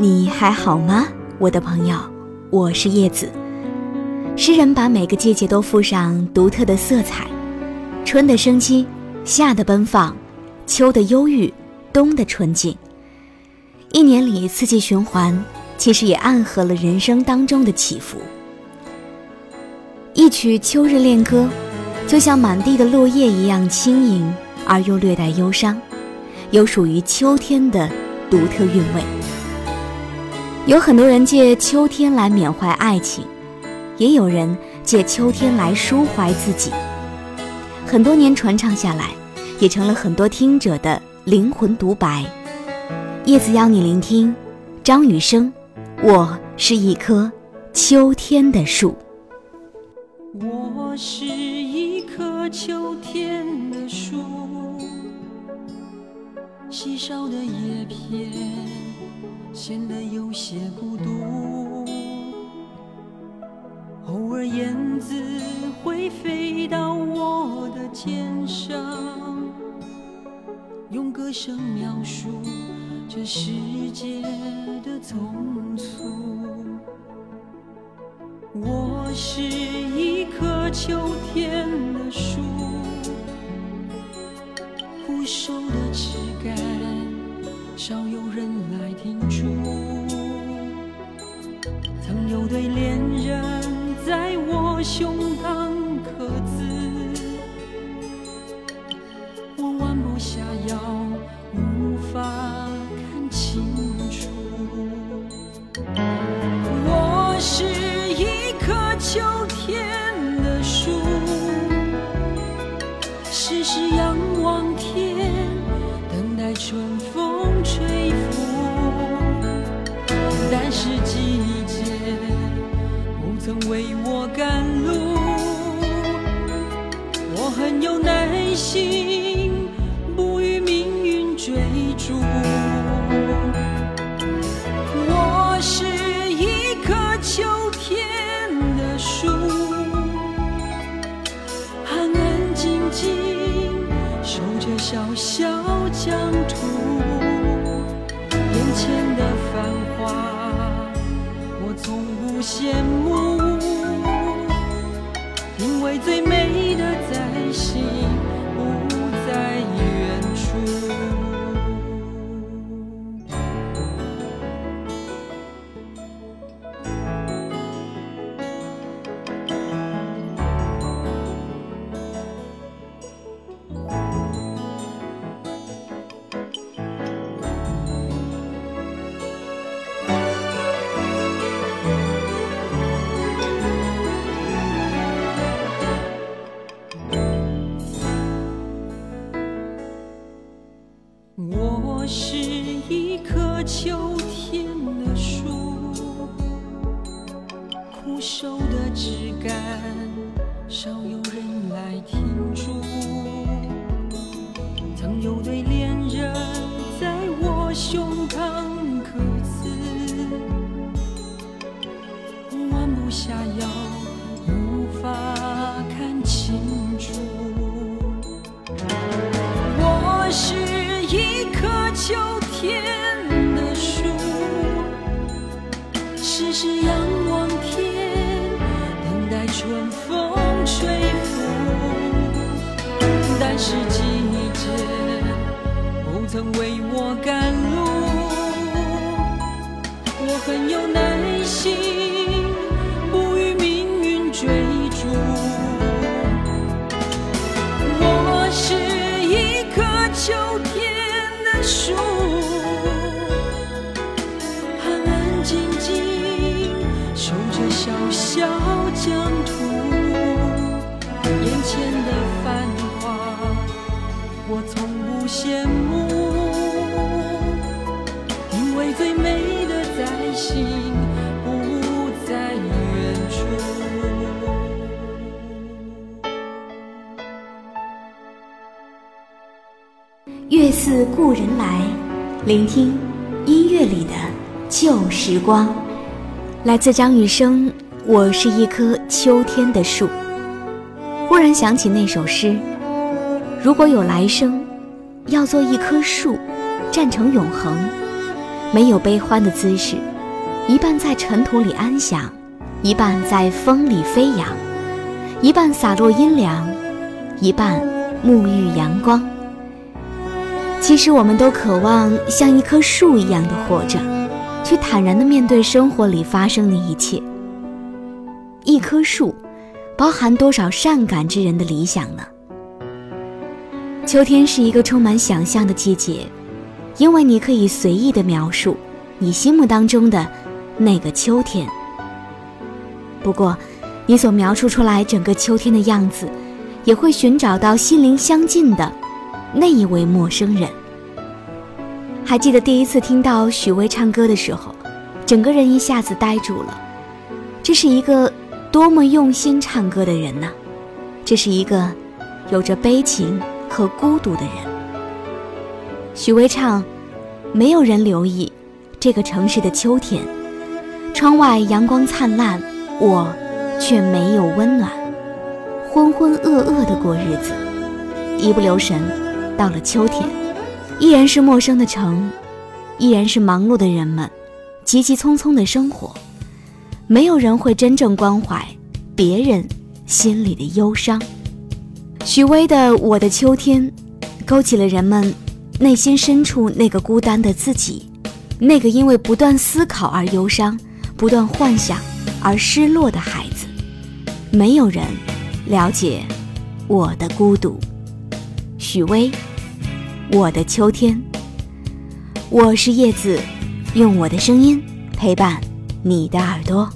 你还好吗，我的朋友？我是叶子。诗人把每个季节都附上独特的色彩：春的生机，夏的奔放，秋的忧郁，冬的纯净。一年里四季循环，其实也暗合了人生当中的起伏。一曲《秋日恋歌》，就像满地的落叶一样轻盈而又略带忧伤，有属于秋天的独特韵味。有很多人借秋天来缅怀爱情，也有人借秋天来抒怀自己。很多年传唱下来，也成了很多听者的灵魂独白。叶子邀你聆听，张雨生，我是一棵秋天的树。我是一棵秋天的树，稀少的叶片。显得有些孤独。偶尔燕子会飞到我的肩上，用歌声描述这世界的匆促。我是一棵秋天的树，枯瘦的枝干，少有人来停驻。对恋人在我胸膛刻字，我弯不下腰，无法看清楚。我是一颗秋天着枯瘦的枝干，少有人来停驻。曾有对恋人在我胸膛刻字，弯不下腰，无法看清楚。我是一棵秋天是季节不曾为我赶路，我很有耐心，不与命运追逐。我是一棵秋天的树，安安静静守着小小疆我从不羡慕，因为最美的在心，不在远处。月似故人来，聆听音乐里的旧时光。来自张雨生，《我是一棵秋天的树》。忽然想起那首诗：如果有来生，要做一棵树，站成永恒，没有悲欢的姿势，一半在尘土里安详，一半在风里飞扬，一半洒落阴凉，一半沐浴阳光。其实，我们都渴望像一棵树一样的活着，去坦然地面对生活里发生的一切。一棵树，包含多少善感之人的理想呢？秋天是一个充满想象的季节，因为你可以随意地描述你心目当中的那个秋天。不过，你所描述出来整个秋天的样子，也会寻找到心灵相近的那一位陌生人。还记得第一次听到许巍唱歌的时候，整个人一下子呆住了。这是一个多么用心唱歌的人呐！这是一个有着悲情。和孤独的人，许巍唱：“没有人留意这个城市的秋天，窗外阳光灿烂，我却没有温暖，浑浑噩噩的过日子。一不留神，到了秋天，依然是陌生的城，依然是忙碌的人们，急急匆匆的生活，没有人会真正关怀别人心里的忧伤。”许巍的《我的秋天》，勾起了人们内心深处那个孤单的自己，那个因为不断思考而忧伤、不断幻想而失落的孩子。没有人了解我的孤独。许巍，《我的秋天》，我是叶子，用我的声音陪伴你的耳朵。